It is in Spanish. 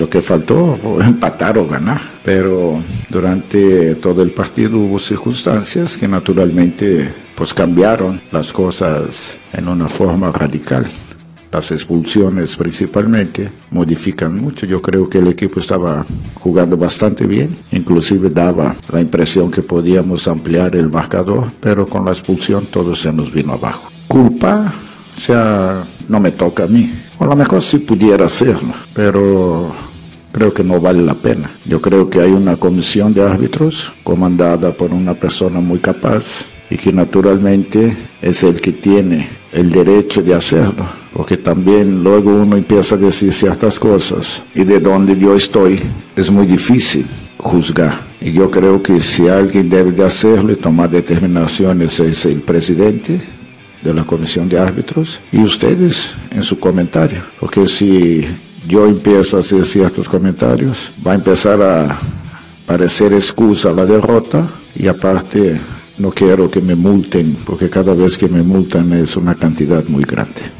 Lo que faltó fue empatar o ganar, pero durante todo el partido hubo circunstancias que naturalmente pues cambiaron las cosas en una forma radical. Las expulsiones principalmente modifican mucho. Yo creo que el equipo estaba jugando bastante bien, inclusive daba la impresión que podíamos ampliar el marcador, pero con la expulsión todo se nos vino abajo. Culpa, o sea, no me toca a mí. O a lo mejor sí pudiera hacerlo, pero creo que no vale la pena. Yo creo que hay una comisión de árbitros comandada por una persona muy capaz y que naturalmente es el que tiene el derecho de hacerlo, porque también luego uno empieza a decir ciertas cosas y de donde yo estoy es muy difícil juzgar. Y yo creo que si alguien debe de hacerlo y tomar determinaciones es el presidente de la comisión de árbitros y ustedes en su comentario, porque si yo empiezo a hacer ciertos comentarios, va a empezar a parecer excusa la derrota y aparte no quiero que me multen, porque cada vez que me multan es una cantidad muy grande.